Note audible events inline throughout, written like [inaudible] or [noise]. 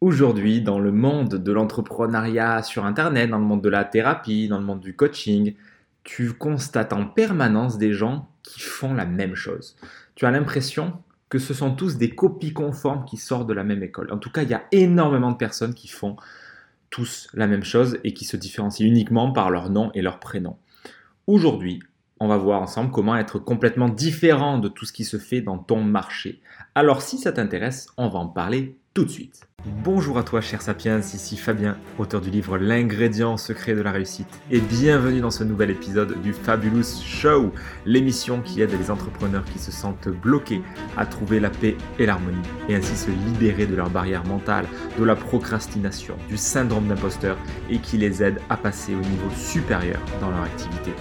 Aujourd'hui, dans le monde de l'entrepreneuriat sur Internet, dans le monde de la thérapie, dans le monde du coaching, tu constates en permanence des gens qui font la même chose. Tu as l'impression que ce sont tous des copies conformes qui sortent de la même école. En tout cas, il y a énormément de personnes qui font tous la même chose et qui se différencient uniquement par leur nom et leur prénom. Aujourd'hui, on va voir ensemble comment être complètement différent de tout ce qui se fait dans ton marché. Alors si ça t'intéresse, on va en parler de suite. Bonjour à toi cher Sapiens, ici Fabien, auteur du livre L'ingrédient secret de la réussite et bienvenue dans ce nouvel épisode du Fabulous Show, l'émission qui aide les entrepreneurs qui se sentent bloqués à trouver la paix et l'harmonie et ainsi se libérer de leurs barrières mentales, de la procrastination, du syndrome d'imposteur et qui les aide à passer au niveau supérieur dans leur activité.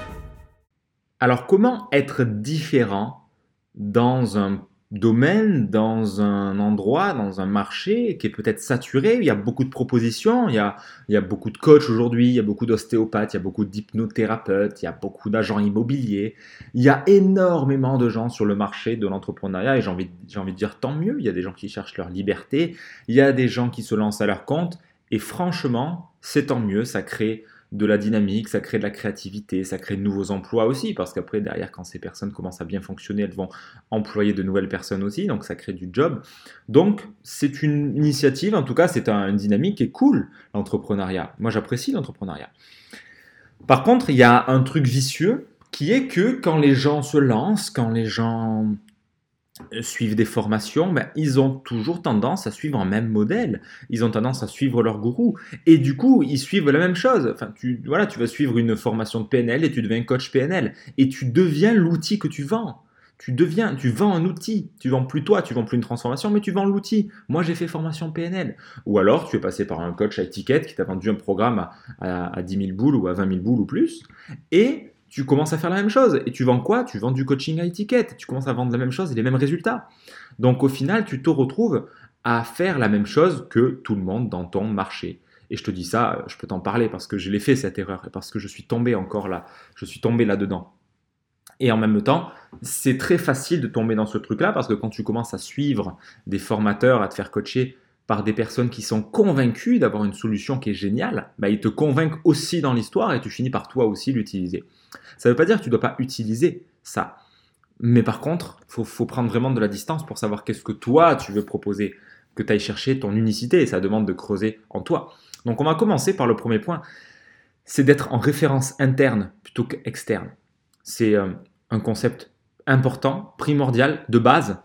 Alors comment être différent dans un domaine, dans un endroit, dans un marché qui est peut-être saturé, il y a beaucoup de propositions, il y a, il y a beaucoup de coachs aujourd'hui, il y a beaucoup d'ostéopathes, il y a beaucoup d'hypnothérapeutes, il y a beaucoup d'agents immobiliers, il y a énormément de gens sur le marché de l'entrepreneuriat et j'ai envie, j'ai envie de dire tant mieux, il y a des gens qui cherchent leur liberté, il y a des gens qui se lancent à leur compte et franchement, c'est tant mieux, ça crée de la dynamique, ça crée de la créativité, ça crée de nouveaux emplois aussi, parce qu'après, derrière, quand ces personnes commencent à bien fonctionner, elles vont employer de nouvelles personnes aussi, donc ça crée du job. Donc, c'est une initiative, en tout cas, c'est une dynamique qui est cool, l'entrepreneuriat. Moi, j'apprécie l'entrepreneuriat. Par contre, il y a un truc vicieux qui est que quand les gens se lancent, quand les gens suivent des formations, ben, ils ont toujours tendance à suivre un même modèle. Ils ont tendance à suivre leur gourou. Et du coup, ils suivent la même chose. Enfin, tu, voilà, tu vas suivre une formation de PNL et tu deviens coach PNL. Et tu deviens l'outil que tu vends. Tu deviens, tu vends un outil. Tu vends plus toi, tu vends plus une transformation, mais tu vends l'outil. Moi, j'ai fait formation PNL. Ou alors, tu es passé par un coach à étiquette qui t'a vendu un programme à, à 10 000 boules ou à 20 000 boules ou plus. Et tu commences à faire la même chose. Et tu vends quoi? Tu vends du coaching à étiquette. Tu commences à vendre la même chose et les mêmes résultats. Donc au final, tu te retrouves à faire la même chose que tout le monde dans ton marché. Et je te dis ça, je peux t'en parler parce que je l'ai fait cette erreur et parce que je suis tombé encore là. Je suis tombé là-dedans. Et en même temps, c'est très facile de tomber dans ce truc-là parce que quand tu commences à suivre des formateurs, à te faire coacher par des personnes qui sont convaincues d'avoir une solution qui est géniale, bah, ils te convainquent aussi dans l'histoire et tu finis par toi aussi l'utiliser. Ça ne veut pas dire que tu ne dois pas utiliser ça. Mais par contre, il faut, prendre vraiment de la distance pour savoir qu'est-ce que toi tu veux proposer, que tu ailles chercher ton unicité et ça demande de creuser en toi. Donc on va commencer par le premier point, c'est d'être en référence interne plutôt qu'externe. C'est euh, un concept important, primordial, de base,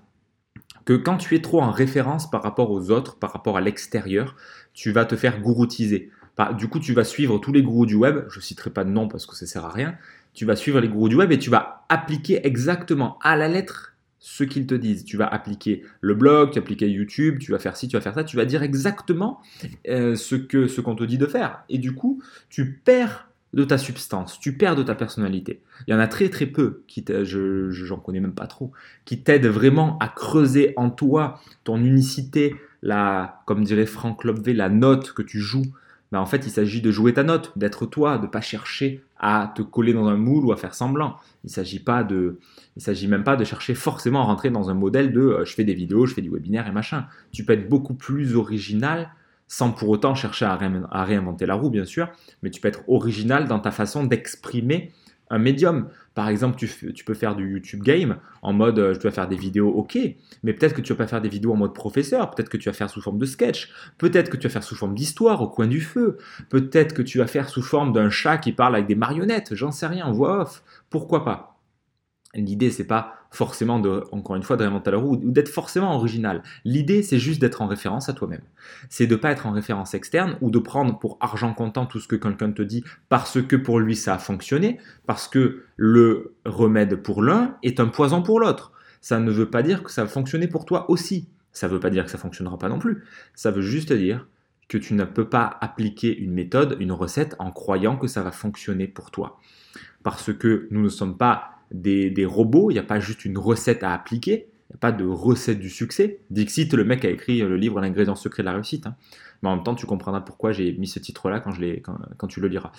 que quand tu es trop en référence par rapport aux autres, par rapport à l'extérieur, tu vas te faire gouroutiser. Bah, du coup, tu vas suivre tous les gourous du web, je ne citerai pas de nom parce que ça sert à rien, tu vas suivre les gourous du web et tu vas appliquer exactement à la lettre ce qu'ils te disent. Tu vas appliquer le blog, tu vas appliquer YouTube, tu vas faire ci, tu vas faire ça, tu vas dire exactement euh, ce ce qu'on te dit de faire. Et du coup, tu perds de ta substance, tu perds de ta personnalité. Il y en a très très peu, qui je j'en connais même pas trop, qui t'aident vraiment à creuser en toi ton unicité, la, comme dirait Frank Lobvé, la note que tu joues bah, en fait, il s'agit de jouer ta note, d'être toi, de pas chercher à te coller dans un moule ou à faire semblant. Il s'agit pas de, il s'agit même pas de chercher forcément à rentrer dans un modèle de euh, je fais des vidéos, je fais du webinaire et machin. Tu peux être beaucoup plus original sans pour autant chercher à, réinventer la roue, bien sûr, mais tu peux être original dans ta façon d'exprimer un médium. Par exemple, tu, peux faire du YouTube game en mode euh, je dois faire des vidéos, ok, mais peut-être que tu vas pas faire des vidéos en mode professeur, peut-être que tu vas faire sous forme de sketch, peut-être que tu vas faire sous forme d'histoire au coin du feu, peut-être que tu vas faire sous forme d'un chat qui parle avec des marionnettes, j'en sais rien, en voix off, pourquoi pas L'idée, c'est pas forcément encore une fois, de réinventer la roue ou d'être forcément original. L'idée, c'est juste d'être en référence à toi-même. C'est de pas être en référence externe ou de prendre pour argent comptant tout ce que quelqu'un te dit parce que pour lui ça a fonctionné, parce que le remède pour l'un est un poison pour l'autre. Ça ne veut pas dire que ça va fonctionner pour toi aussi. Ça ne veut pas dire que ça fonctionnera pas non plus. Ça veut juste dire que tu ne peux pas appliquer une méthode, une recette en croyant que ça va fonctionner pour toi. Parce que nous ne sommes pas des, robots, il n'y a pas juste une recette à appliquer, il n'y a pas de recette du succès. Dixit, le mec a écrit le livre L'ingrédient secret de la réussite. Hein. Mais en même temps, tu comprendras pourquoi j'ai mis ce titre-là quand, quand, quand, tu le liras.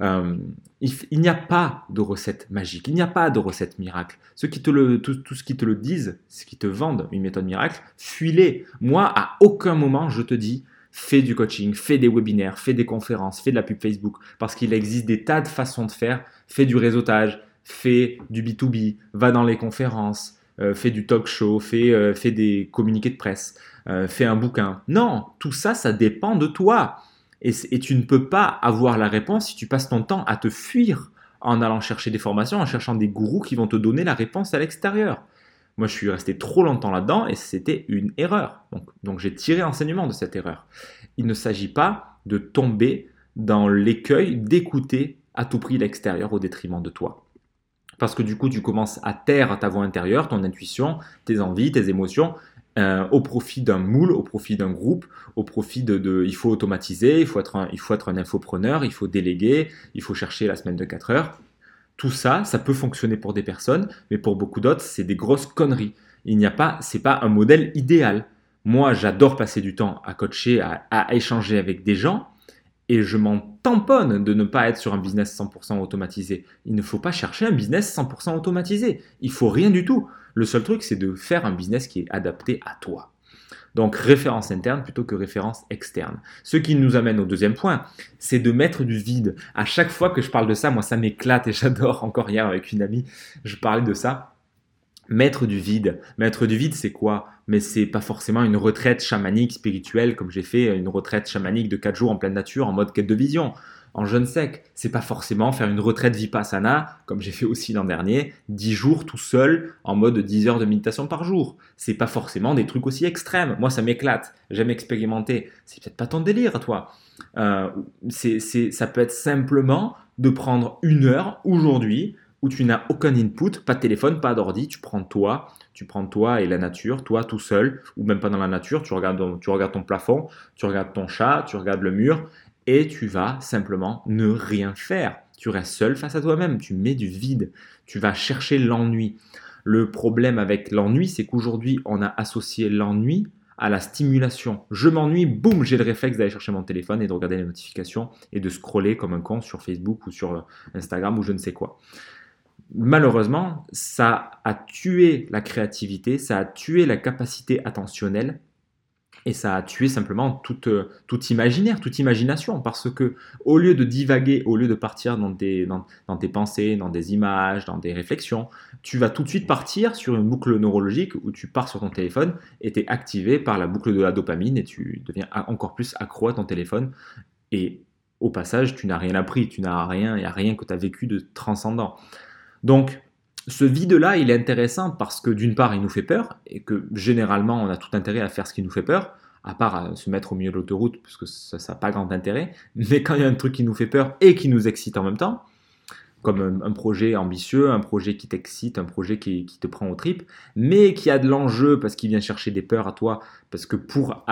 Euh, il, n'y a pas de recette magique, il n'y a pas de recette miracle. Ceux qui te le, tout, tout ce qui te le disent, ce qui te vendent une méthode miracle, fuis-les. Moi, à aucun moment, je te dis fais du coaching, fais des webinaires, fais des conférences, fais de la pub Facebook, parce qu'il existe des tas de façons de faire, fais du réseautage, fais du B2B, va dans les conférences, euh, fais du talk show, fais, euh, des communiqués de presse, euh, fais un bouquin. Non, tout ça, ça dépend de toi. Et, tu ne peux pas avoir la réponse si tu passes ton temps à te fuir en allant chercher des formations, en cherchant des gourous qui vont te donner la réponse à l'extérieur. Moi, je suis resté trop longtemps là-dedans et c'était une erreur. Donc, donc j'ai tiré enseignement de cette erreur. Il ne s'agit pas de tomber dans l'écueil d'écouter à tout prix l'extérieur au détriment de toi. Parce que du coup, tu commences à taire ta voix intérieure, ton intuition, tes envies, tes émotions, euh, au profit d'un moule, au profit d'un groupe, au profit de, il faut automatiser, il faut, être un, il faut être un infopreneur, il faut déléguer, il faut chercher la semaine de 4 heures. Tout ça, ça peut fonctionner pour des personnes, mais pour beaucoup d'autres, c'est des grosses conneries. Il n'y a pas, c'est pas un modèle idéal. Moi, j'adore passer du temps à coacher, à échanger avec des gens, et je m'en tamponne de ne pas être sur un business 100% automatisé. Il ne faut pas chercher un business 100% automatisé. Il faut rien du tout. Le seul truc, c'est de faire un business qui est adapté à toi. Donc référence interne plutôt que référence externe. Ce qui nous amène au deuxième point, c'est de mettre du vide. À chaque fois que je parle de ça, moi ça m'éclate et [laughs] j'adore. Encore hier avec une amie, je parlais de ça. Mettre du vide. Mettre du vide, c'est quoi? Mais c'est pas forcément une retraite chamanique spirituelle comme j'ai fait une retraite chamanique de 4 jours en pleine nature en mode quête de vision. En jeûne sec, c'est pas forcément faire une retraite vipassana comme j'ai fait aussi l'an dernier, 10 jours tout seul en mode 10 heures de méditation par jour. C'est pas forcément des trucs aussi extrêmes. Moi, ça m'éclate. J'aime expérimenter. C'est peut-être pas ton délire, toi. Euh, c'est, ça peut être simplement de prendre une heure aujourd'hui où tu n'as aucun input, pas de téléphone, pas d'ordi, tu prends toi, tu prends toi et la nature, toi tout seul, ou même pas dans la nature, tu regardes, tu regardes ton plafond, tu regardes ton chat, tu regardes le mur, et tu vas simplement ne rien faire. Tu restes seul face à toi-même, tu mets du vide, tu vas chercher l'ennui. Le problème avec l'ennui, c'est qu'aujourd'hui, on a associé l'ennui à la stimulation. Je m'ennuie, boum, j'ai le réflexe d'aller chercher mon téléphone et de regarder les notifications et de scroller comme un con sur Facebook ou sur Instagram ou je ne sais quoi malheureusement, ça a tué la créativité, ça a tué la capacité attentionnelle et ça a tué simplement toute, toute imaginaire, toute imagination, parce que au lieu de divaguer, au lieu de partir dans, dans, tes pensées, dans des images, dans des réflexions, tu vas tout de suite partir sur une boucle neurologique où tu pars sur ton téléphone et tu es activé par la boucle de la dopamine et tu deviens encore plus accro à ton téléphone. Et au passage, tu n'as rien appris, tu n'as rien, il n'y a rien que tu as vécu de transcendant. Donc, ce vide-là, il est intéressant parce que d'une part, il nous fait peur et que généralement, on a tout intérêt à faire ce qui nous fait peur, à part se mettre au milieu de l'autoroute parce que ça n'a pas grand intérêt. Mais quand il y a un truc qui nous fait peur et qui nous excite en même temps, comme un, projet ambitieux, un projet qui t'excite, un projet qui, te prend au tripes, mais qui a de l'enjeu parce qu'il vient chercher des peurs à toi, parce que pour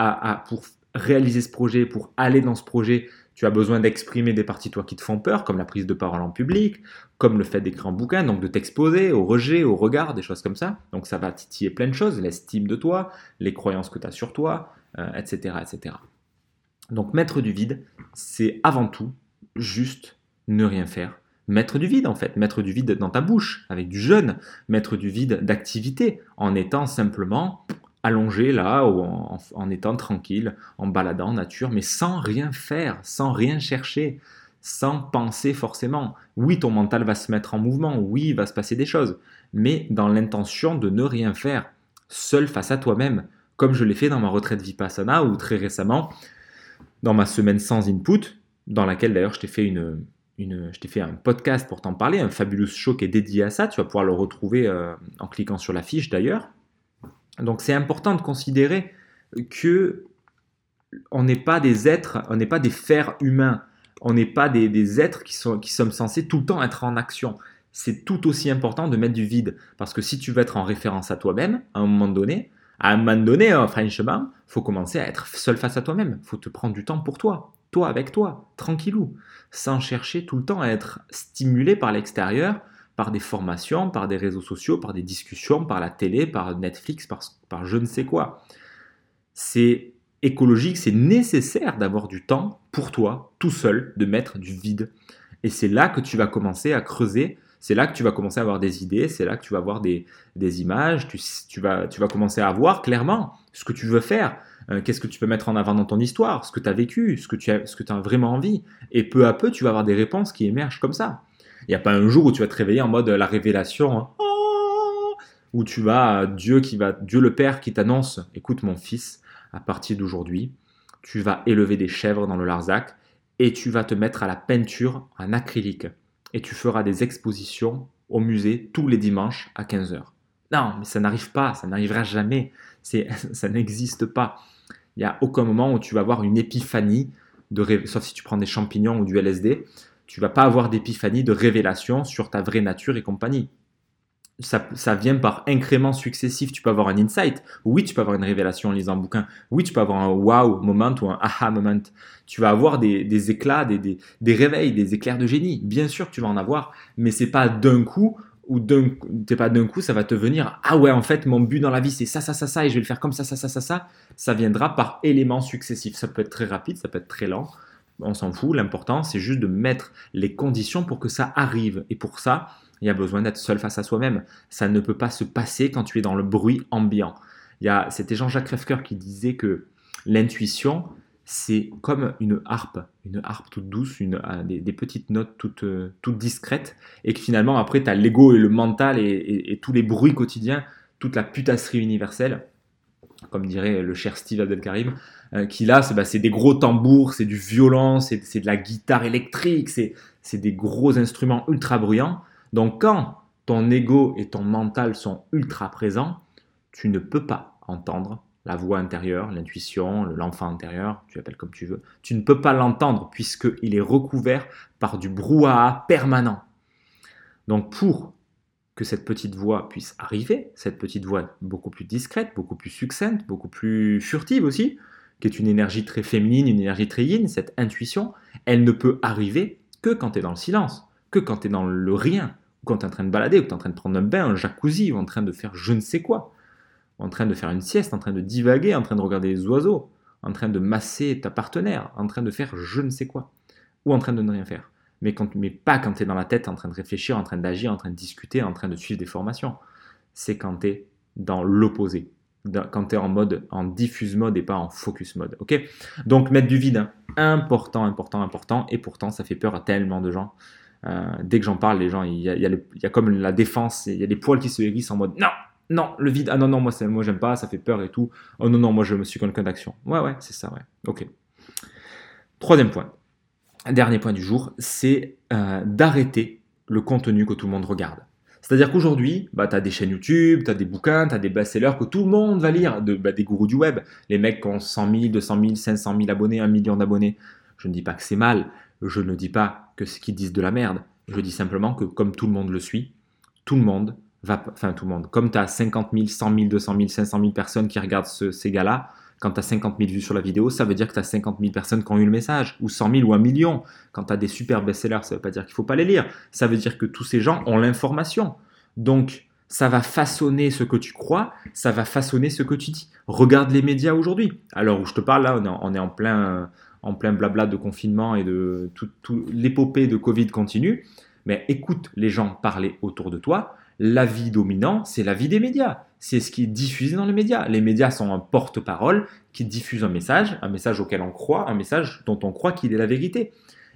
réaliser ce projet, pour aller dans ce projet, tu as besoin d'exprimer des parties toi qui te font peur, comme la prise de parole en public, comme le fait d'écrire un bouquin, donc de t'exposer au rejet, au regard, des choses comme ça. Donc ça va titiller plein de choses, l'estime de toi, les croyances que tu as sur toi, etc., euh, etc. Donc mettre du vide, c'est avant tout juste ne rien faire. Mettre du vide en fait, mettre du vide dans ta bouche avec du jeûne, mettre du vide d'activité en étant simplement allongé là, ou en, étant tranquille, en baladant en nature, mais sans rien faire, sans rien chercher, sans penser forcément. Oui, ton mental va se mettre en mouvement, oui, il va se passer des choses, mais dans l'intention de ne rien faire, seul face à toi-même, comme je l'ai fait dans ma retraite Vipassana ou très récemment, dans ma semaine sans input, dans laquelle d'ailleurs je t'ai fait une, je t'ai fait un podcast pour t'en parler, un fabuleux show qui est dédié à ça. Tu vas pouvoir le retrouver euh, en cliquant sur la fiche d'ailleurs. Donc c'est important de considérer que on n'est pas des êtres, on n'est pas des fers humains, on n'est pas des, êtres qui, sont, qui sommes censés tout le temps être en action. C'est tout aussi important de mettre du vide, parce que si tu veux être en référence à toi-même, à un moment donné, à un moment donné, hein, franchement, faut commencer à être seul face à toi-même. faut te prendre du temps pour toi, toi avec toi, tranquillou, sans chercher tout le temps à être stimulé par l'extérieur par des formations, par des réseaux sociaux, par des discussions, par la télé, par Netflix, par, je ne sais quoi. C'est écologique, c'est nécessaire d'avoir du temps pour toi, tout seul, de mettre du vide. Et c'est là que tu vas commencer à creuser, c'est là que tu vas commencer à avoir des idées, c'est là que tu vas avoir des, images, tu, vas, commencer à voir clairement ce que tu veux faire. euh, qu'est-ce que tu peux mettre en avant dans ton histoire, ce que tu as vécu, ce que tu as, as vraiment envie. Et peu à peu, tu vas avoir des réponses qui émergent comme ça. Il n'y a pas un jour où tu vas te réveiller en mode la révélation, hein, oh, où tu vas, Dieu, qui va, Dieu le Père qui t'annonce, écoute mon fils, à partir d'aujourd'hui, tu vas élever des chèvres dans le Larzac et tu vas te mettre à la peinture en acrylique. Et tu feras des expositions au musée tous les dimanches à 15h. Non, mais ça n'arrive pas, ça n'arrivera jamais. [laughs] ça n'existe pas. Il n'y a aucun moment où tu vas avoir une épiphanie, de sauf si tu prends des champignons ou du LSD, tu vas pas avoir d'épiphanie, de révélation sur ta vraie nature et compagnie ça, vient par incréments successifs. Tu peux avoir un insight. Oui, tu peux avoir une révélation en lisant un bouquin. Oui, tu peux avoir un wow moment ou un aha moment. Tu vas avoir des, éclats, des, des, réveils, des éclairs de génie. Bien sûr tu vas en avoir, mais c'est pas d'un coup ou d'un pas d'un coup, ça va te venir. Ah ouais, en fait, mon but dans la vie, c'est ça, ça, ça, ça, et je vais le faire comme ça, ça, ça, ça, ça. Ça viendra par éléments successifs. Ça peut être très rapide, ça peut être très lent. On s'en fout. L'important, c'est juste de mettre les conditions pour que ça arrive. Et pour ça, il y a besoin d'être seul face à soi-même. Ça ne peut pas se passer quand tu es dans le bruit ambiant. C'était Jean-Jacques Reffker qui disait que l'intuition, c'est comme une harpe, une harpe toute douce, une, euh, des, petites notes toutes, euh, toutes discrètes, et que finalement, après, tu as l'ego et le mental et, tous les bruits quotidiens, toute la putasserie universelle, comme dirait le cher Steve Abdelkarim, euh, qui là, bah, c'est des gros tambours, c'est du violon, c'est de la guitare électrique, c'est des gros instruments ultra bruyants. Donc quand ton ego et ton mental sont ultra présents, tu ne peux pas entendre la voix intérieure, l'intuition, l'enfant intérieur, tu l'appelles comme tu veux. Tu ne peux pas l'entendre puisqu'il est recouvert par du brouhaha permanent. Donc pour que cette petite voix puisse arriver, cette petite voix beaucoup plus discrète, beaucoup plus succincte, beaucoup plus furtive aussi, qui est une énergie très féminine, une énergie très yin, cette intuition, elle ne peut arriver que quand tu es dans le silence, que quand tu es dans le rien, ou quand tu es en train de balader, ou tu es en train de prendre un bain, un jacuzzi, ou en train de faire je ne sais quoi, en train de faire une sieste, en train de divaguer, en train de regarder les oiseaux, en train de masser ta partenaire, en train de faire je ne sais quoi, ou en train de ne rien faire. Mais, pas quand tu es dans la tête, en train de réfléchir, en train d'agir, en train de discuter, en train de suivre des formations. C'est quand tu es dans l'opposé, quand tu es en mode en diffuse mode et pas en focus mode. Ok? Donc mettre du vide, hein. important, important, important, et pourtant ça fait peur à tellement de gens. Euh, dès que j'en parle, les gens, il y, a, comme la défense, il y a des poils qui se hérissent en mode non, non, le vide, ah non, non, moi, moi j'aime pas, ça fait peur et tout. Oh non, non, moi je me suis quelqu'un d'action. Ouais, ouais, c'est ça, ouais. Ok. Troisième point, dernier point du jour, c'est euh, d'arrêter le contenu que tout le monde regarde. C'est-à-dire qu'aujourd'hui, bah, tu as des chaînes YouTube, tu as des bouquins, tu as des best-sellers que tout le monde va lire, bah, des gourous du web, les mecs qui ont 100 000, 200 000, 500 000 abonnés, 1 million d'abonnés. Je ne dis pas que c'est mal, je ne dis pas que ce qu'ils disent de la merde. Je dis simplement que comme tout le monde le suit, tout le monde va, enfin tout le monde, comme tu as 50 000, 100 000, 200 000, 500 000 personnes qui regardent ces gars-là, quand tu as 50 000 vues sur la vidéo, ça veut dire que tu as 50 000 personnes qui ont eu le message, ou 100 000 ou un million. Quand tu as des super best-sellers, ça ne veut pas dire qu'il ne faut pas les lire. Ça veut dire que tous ces gens ont l'information. Donc, ça va façonner ce que tu crois, ça va façonner ce que tu dis. Regarde les médias aujourd'hui. Alors où je te parle là, on est en plein, en plein blabla de confinement et de toute l'épopée de Covid continue, mais écoute les gens parler autour de toi. L'avis dominant, c'est l'avis des médias. C'est ce qui est diffusé dans les médias. Les médias sont un porte-parole qui diffuse un message, un message auquel on croit, un message dont on croit qu'il est la vérité.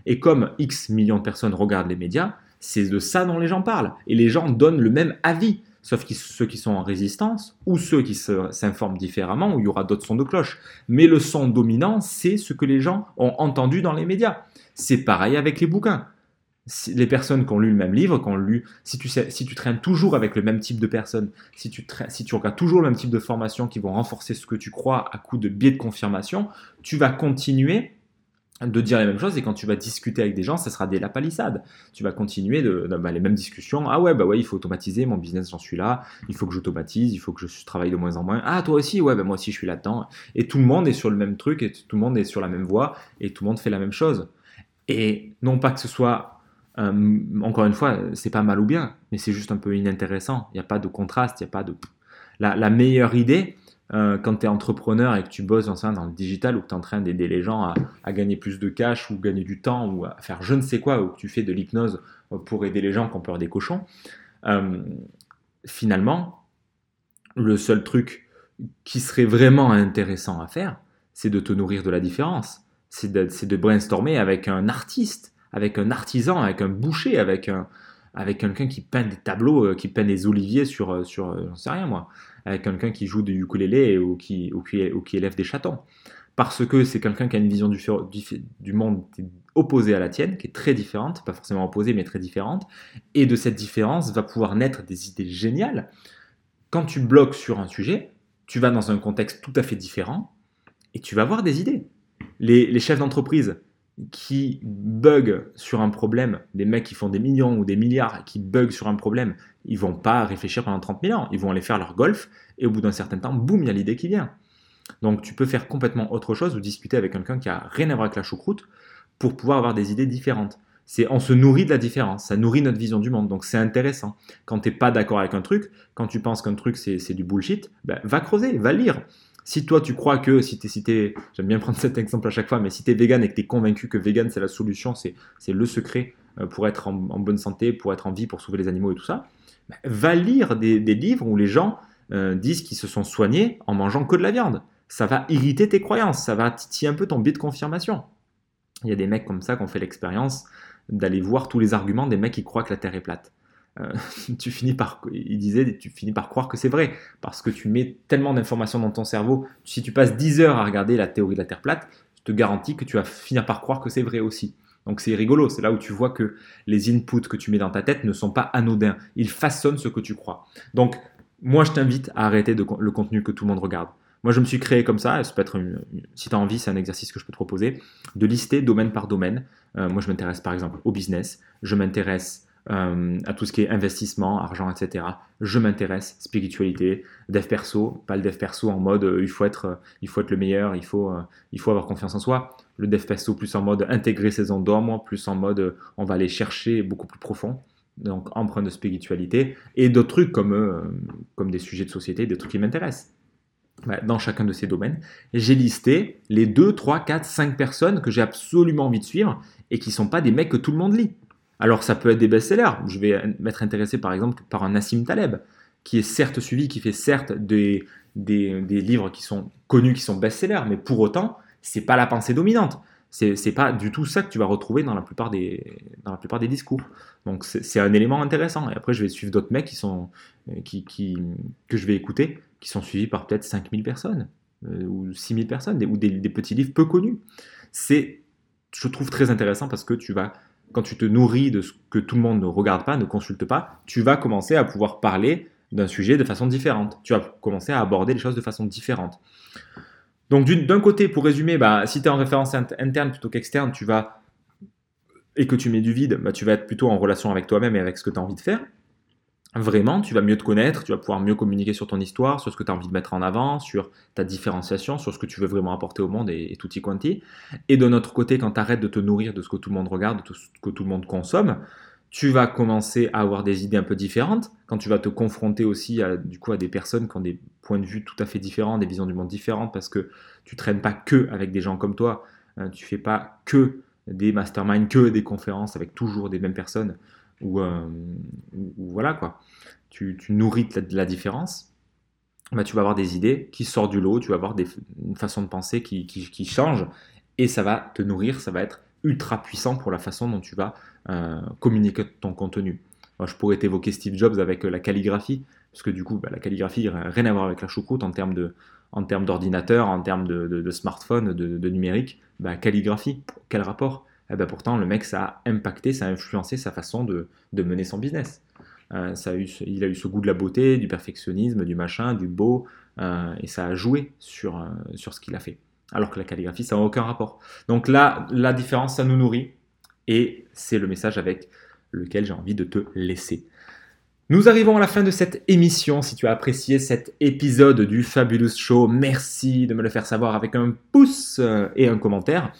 Et comme X millions de personnes regardent les médias, c'est de ça dont les gens parlent. Et les gens donnent le même avis sauf ceux qui sont en résistance ou ceux qui s'informent différemment, où il y aura d'autres sons de cloche. Mais le son dominant, c'est ce que les gens ont entendu dans les médias. C'est pareil avec les bouquins. Les personnes qui ont lu le même livre, qui ont lu, si tu, si tu traînes toujours avec le même type de personnes, si tu, si tu regardes toujours le même type de formation qui vont renforcer ce que tu crois à coup de biais de confirmation, tu vas continuer de dire les mêmes choses et quand tu vas discuter avec des gens, ça sera des la palissade. Tu vas continuer de, bah, les mêmes discussions. Ah ouais, bah ouais, il faut automatiser mon business, j'en suis là. Il faut que j'automatise, il faut que je travaille de moins en moins. Ah toi aussi, ouais, bah moi aussi je suis là-dedans. Et tout le monde est sur le même truc et tout le monde est sur la même voie et tout le monde fait la même chose. Et non pas que ce soit, euh, encore une fois, c'est pas mal ou bien, mais c'est juste un peu inintéressant. Il n'y a pas de contraste, il n'y a pas de. la meilleure idée, euh, quand tu es entrepreneur et que tu bosses dans, le digital ou que tu es en train d'aider les gens à, gagner plus de cash ou gagner du temps ou à faire je ne sais quoi ou que tu fais de l'hypnose pour aider les gens qui ont peur des cochons, euh, finalement, le seul truc qui serait vraiment intéressant à faire, c'est de te nourrir de la différence. C'est de, brainstormer avec un artiste, avec un artisan, avec un boucher, avec un, avec quelqu'un qui peint des tableaux, euh, qui peint des oliviers sur, euh, sur euh, j'en sais rien moi, avec quelqu'un qui joue du ukulélé ou qui, ou qui, élève des chatons. Parce que c'est quelqu'un qui a une vision du, monde opposée à la tienne, qui est très différente, pas forcément opposée, mais très différente. Et de cette différence va pouvoir naître des idées géniales. Quand tu bloques sur un sujet, tu vas dans un contexte tout à fait différent et tu vas avoir des idées. Les chefs d'entreprise qui bug sur un problème, des mecs qui font des millions ou des milliards qui bug sur un problème, ils vont pas réfléchir pendant 30 000 ans, ils vont aller faire leur golf et au bout d'un certain temps, boum, il y a l'idée qui vient. Donc tu peux faire complètement autre chose ou discuter avec quelqu'un qui a rien à voir avec la choucroute pour pouvoir avoir des idées différentes. C'est on se nourrit de la différence, ça nourrit notre vision du monde, donc c'est intéressant. Quand tu n'es pas d'accord avec un truc, quand tu penses qu'un truc c'est du bullshit, ben, va creuser, va lire. Si toi tu crois que, si tu es, j'aime bien prendre cet exemple à chaque fois, mais si tu es vegan et que tu es convaincu que vegan c'est la solution, c'est le secret euh, pour être en, bonne santé, pour être en vie, pour sauver les animaux et tout ça, ben, va lire des, livres où les gens euh, disent qu'ils se sont soignés en mangeant que de la viande. Ça va irriter tes croyances, ça va titiller un peu ton biais de confirmation. Il y a des mecs comme ça qui ont fait l'expérience d'aller voir tous les arguments des mecs qui croient que la Terre est plate. Euh, [laughs] tu finis par, il disait, tu finis par croire que c'est vrai, parce que tu mets tellement d'informations dans ton cerveau. Si tu passes 10 heures à regarder la théorie de la Terre plate, je te garantis que tu vas finir par croire que c'est vrai aussi. Donc c'est rigolo, c'est là où tu vois que les inputs que tu mets dans ta tête ne sont pas anodins, ils façonnent ce que tu crois. Donc moi je t'invite à arrêter de, le contenu que tout le monde regarde. Moi, je me suis créé comme ça. Peut être si tu as envie, c'est un exercice que je peux te proposer, de lister domaine par domaine. Euh, moi, je m'intéresse par exemple au business. Je m'intéresse euh, à tout ce qui est investissement, argent, etc. Je m'intéresse spiritualité, dev perso, pas le dev perso en mode euh, il faut être, il faut être le meilleur, il faut, il faut avoir confiance en soi. Le dev perso plus en mode intégrer ses endorments, plus en mode on va aller chercher beaucoup plus profond donc empreinte de spiritualité, et d'autres trucs comme, comme des sujets de société, des trucs qui m'intéressent. Dans chacun de ces domaines, j'ai listé les 2, 3, 4, 5 personnes que j'ai absolument envie de suivre et qui ne sont pas des mecs que tout le monde lit. Alors ça peut être des best-sellers. Je vais m'être intéressé par exemple par un Nassim Taleb, qui est certes suivi, qui fait certes des, des, livres qui sont connus, qui sont best-sellers, mais pour autant, c'est pas la pensée dominante. C'est, c'est pas du tout ça que tu vas retrouver dans la plupart des, dans la plupart des discours. Donc c'est, un élément intéressant. Et après, je vais suivre d'autres mecs qui sont, qui, qui, que je vais écouter, qui sont suivis par peut-être 5000 personnes euh, ou 6000 personnes, ou des, petits livres peu connus. C'est, je trouve très intéressant parce que tu vas, quand tu te nourris de ce que tout le monde ne regarde pas, ne consulte pas, tu vas commencer à pouvoir parler d'un sujet de façon différente. Tu vas commencer à aborder les choses de façon différente. Donc d'un côté, pour résumer, bah, si tu es en référence interne plutôt qu'externe, tu vas et que tu mets du vide, bah, tu vas être plutôt en relation avec toi-même et avec ce que tu as envie de faire vraiment, tu vas mieux te connaître, tu vas pouvoir mieux communiquer sur ton histoire, sur ce que tu as envie de mettre en avant, sur ta différenciation, sur ce que tu veux vraiment apporter au monde et, tout y quanti. Et de notre côté, quand tu arrêtes de te nourrir de ce que tout le monde regarde, de ce que tout le monde consomme, tu vas commencer à avoir des idées un peu différentes. Quand tu vas te confronter aussi à, du coup, à des personnes qui ont des points de vue tout à fait différents, des visions du monde différentes, parce que tu traînes pas que avec des gens comme toi, hein, tu fais pas que des masterminds, que des conférences avec toujours des mêmes personnes ou, euh, voilà quoi, tu, nourris la, différence, bah, tu vas avoir des idées qui sortent du lot, tu vas avoir des, une façon de penser qui, qui, change, et ça va te nourrir, ça va être ultra puissant pour la façon dont tu vas euh, communiquer ton contenu. je pourrais t'évoquer Steve Jobs avec euh, la calligraphie, parce que du coup, bah, la calligraphie n'a rien à voir avec la choucroute en termes de, en termes d'ordinateur, en termes de, smartphone, de, numérique. Bah, calligraphie, quel rapport? Eh ben pourtant le mec ça a impacté, ça a influencé sa façon de, mener son business. Euh, ça a eu, il a eu ce goût de la beauté, du perfectionnisme, du machin, du beau, euh, et ça a joué sur, euh, sur ce qu'il a fait. Alors que la calligraphie, ça n'a aucun rapport. Donc là, la différence, ça nous nourrit, et c'est le message avec lequel j'ai envie de te laisser. Nous arrivons à la fin de cette émission. Si tu as apprécié cet épisode du Fabulous Show, merci de me le faire savoir avec un pouce et un commentaire.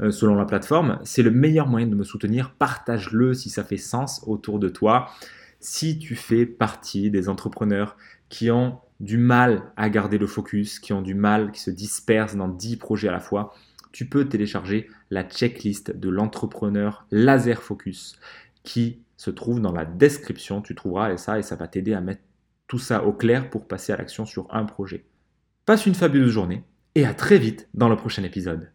Euh, selon la plateforme. C'est le meilleur moyen de me soutenir. Partage-le si ça fait sens autour de toi. Si tu fais partie des entrepreneurs qui ont du mal à garder le focus, qui ont du mal, qui se dispersent dans 10 projets à la fois, tu peux télécharger la checklist de l'entrepreneur laser focus qui se trouve dans la description. Tu trouveras ça et ça va t'aider à mettre tout ça au clair pour passer à l'action sur un projet. Passe une fabuleuse journée et à très vite dans le prochain épisode.